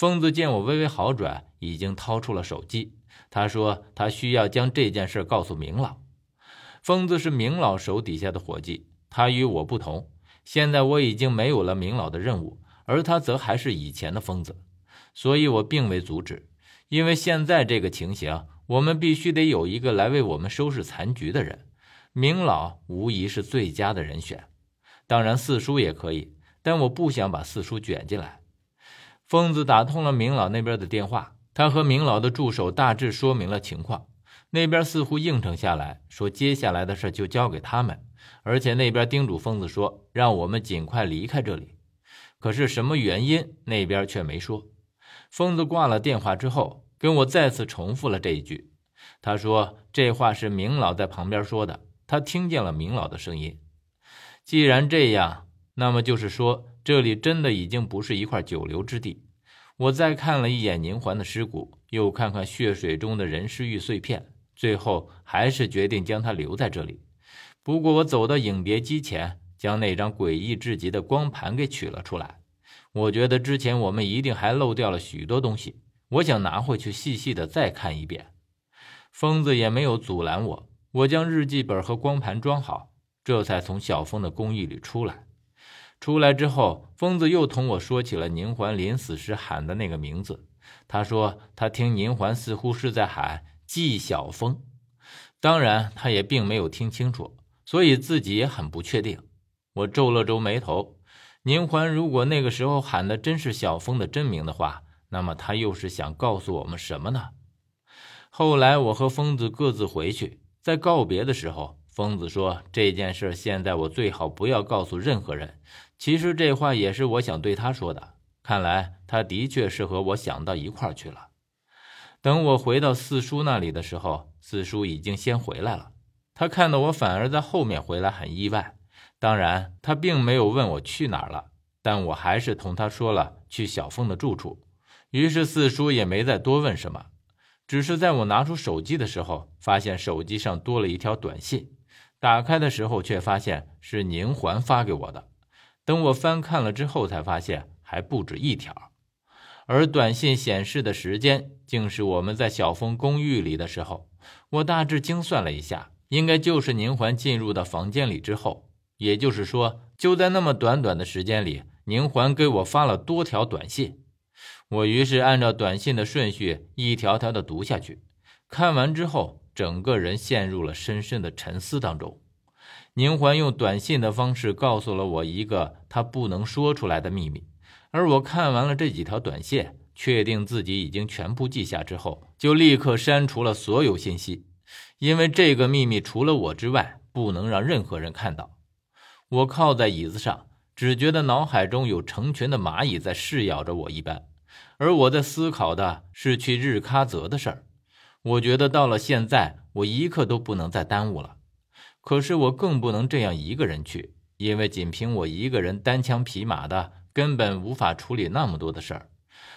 疯子见我微微好转，已经掏出了手机。他说他需要将这件事告诉明老。疯子是明老手底下的伙计，他与我不同。现在我已经没有了明老的任务，而他则还是以前的疯子，所以我并未阻止。因为现在这个情形，我们必须得有一个来为我们收拾残局的人。明老无疑是最佳的人选，当然四叔也可以，但我不想把四叔卷进来。疯子打通了明老那边的电话，他和明老的助手大致说明了情况，那边似乎应承下来，说接下来的事就交给他们，而且那边叮嘱疯子说让我们尽快离开这里。可是什么原因，那边却没说。疯子挂了电话之后，跟我再次重复了这一句，他说这话是明老在旁边说的。他听见了明老的声音。既然这样，那么就是说，这里真的已经不是一块久留之地。我再看了一眼宁环的尸骨，又看看血水中的人尸玉碎片，最后还是决定将他留在这里。不过，我走到影碟机前，将那张诡异至极的光盘给取了出来。我觉得之前我们一定还漏掉了许多东西，我想拿回去细细的再看一遍。疯子也没有阻拦我。我将日记本和光盘装好，这才从小峰的公寓里出来。出来之后，疯子又同我说起了宁环临死时喊的那个名字。他说他听宁环似乎是在喊纪晓峰，当然他也并没有听清楚，所以自己也很不确定。我皱了皱眉头，宁环如果那个时候喊的真是小峰的真名的话，那么他又是想告诉我们什么呢？后来我和疯子各自回去。在告别的时候，疯子说：“这件事现在我最好不要告诉任何人。”其实这话也是我想对他说的。看来他的确是和我想到一块去了。等我回到四叔那里的时候，四叔已经先回来了。他看到我反而在后面回来，很意外。当然，他并没有问我去哪儿了，但我还是同他说了去小凤的住处。于是四叔也没再多问什么。只是在我拿出手机的时候，发现手机上多了一条短信。打开的时候，却发现是宁环发给我的。等我翻看了之后，才发现还不止一条。而短信显示的时间，竟是我们在小峰公寓里的时候。我大致精算了一下，应该就是宁环进入到房间里之后。也就是说，就在那么短短的时间里，宁环给我发了多条短信。我于是按照短信的顺序一条条的读下去，看完之后，整个人陷入了深深的沉思当中。宁环用短信的方式告诉了我一个他不能说出来的秘密，而我看完了这几条短信，确定自己已经全部记下之后，就立刻删除了所有信息，因为这个秘密除了我之外，不能让任何人看到。我靠在椅子上，只觉得脑海中有成群的蚂蚁在噬咬着我一般。而我在思考的是去日喀则的事儿，我觉得到了现在，我一刻都不能再耽误了。可是我更不能这样一个人去，因为仅凭我一个人单枪匹马的，根本无法处理那么多的事儿。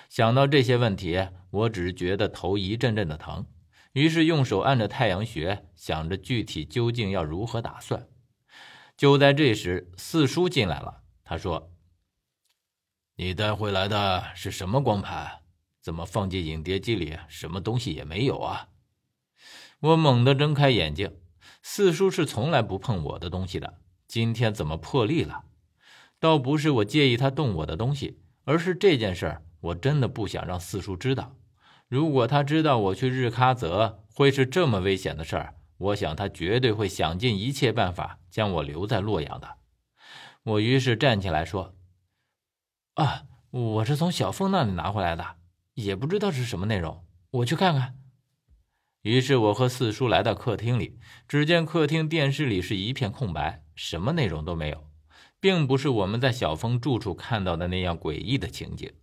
想到这些问题，我只觉得头一阵阵的疼，于是用手按着太阳穴，想着具体究竟要如何打算。就在这时，四叔进来了，他说。你带回来的是什么光盘？怎么放进影碟机里，什么东西也没有啊？我猛地睁开眼睛，四叔是从来不碰我的东西的，今天怎么破例了？倒不是我介意他动我的东西，而是这件事儿我真的不想让四叔知道。如果他知道我去日喀则会是这么危险的事儿，我想他绝对会想尽一切办法将我留在洛阳的。我于是站起来说。啊，我是从小凤那里拿回来的，也不知道是什么内容，我去看看。于是我和四叔来到客厅里，只见客厅电视里是一片空白，什么内容都没有，并不是我们在小峰住处看到的那样诡异的情景。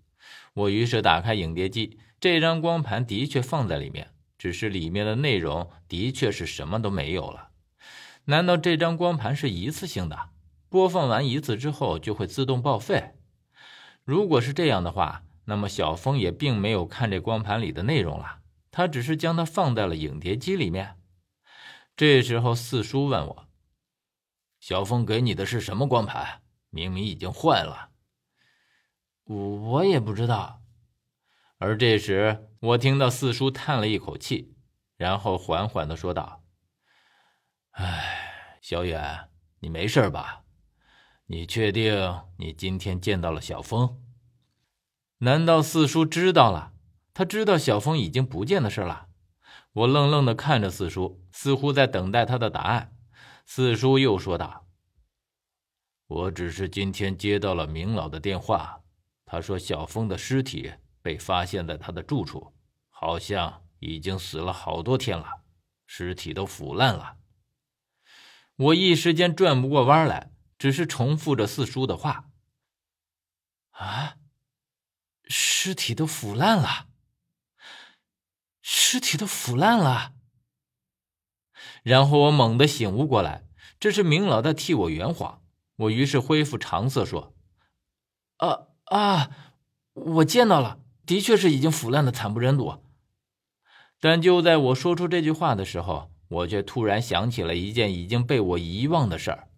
我于是打开影碟机，这张光盘的确放在里面，只是里面的内容的确是什么都没有了。难道这张光盘是一次性的，播放完一次之后就会自动报废？如果是这样的话，那么小峰也并没有看这光盘里的内容了，他只是将它放在了影碟机里面。这时候四叔问我：“小峰给你的是什么光盘？明明已经坏了。”我我也不知道。而这时，我听到四叔叹了一口气，然后缓缓的说道：“哎，小远，你没事吧？你确定你今天见到了小峰？难道四叔知道了？他知道小峰已经不见的事了？”我愣愣的看着四叔，似乎在等待他的答案。四叔又说道：“我只是今天接到了明老的电话，他说小峰的尸体。”被发现在他的住处，好像已经死了好多天了，尸体都腐烂了。我一时间转不过弯来，只是重复着四叔的话：“啊，尸体都腐烂了，尸体都腐烂了。”然后我猛地醒悟过来，这是明老在替我圆谎。我于是恢复常色说：“啊啊，我见到了。”的确是已经腐烂的惨不忍睹，但就在我说出这句话的时候，我却突然想起了一件已经被我遗忘的事儿。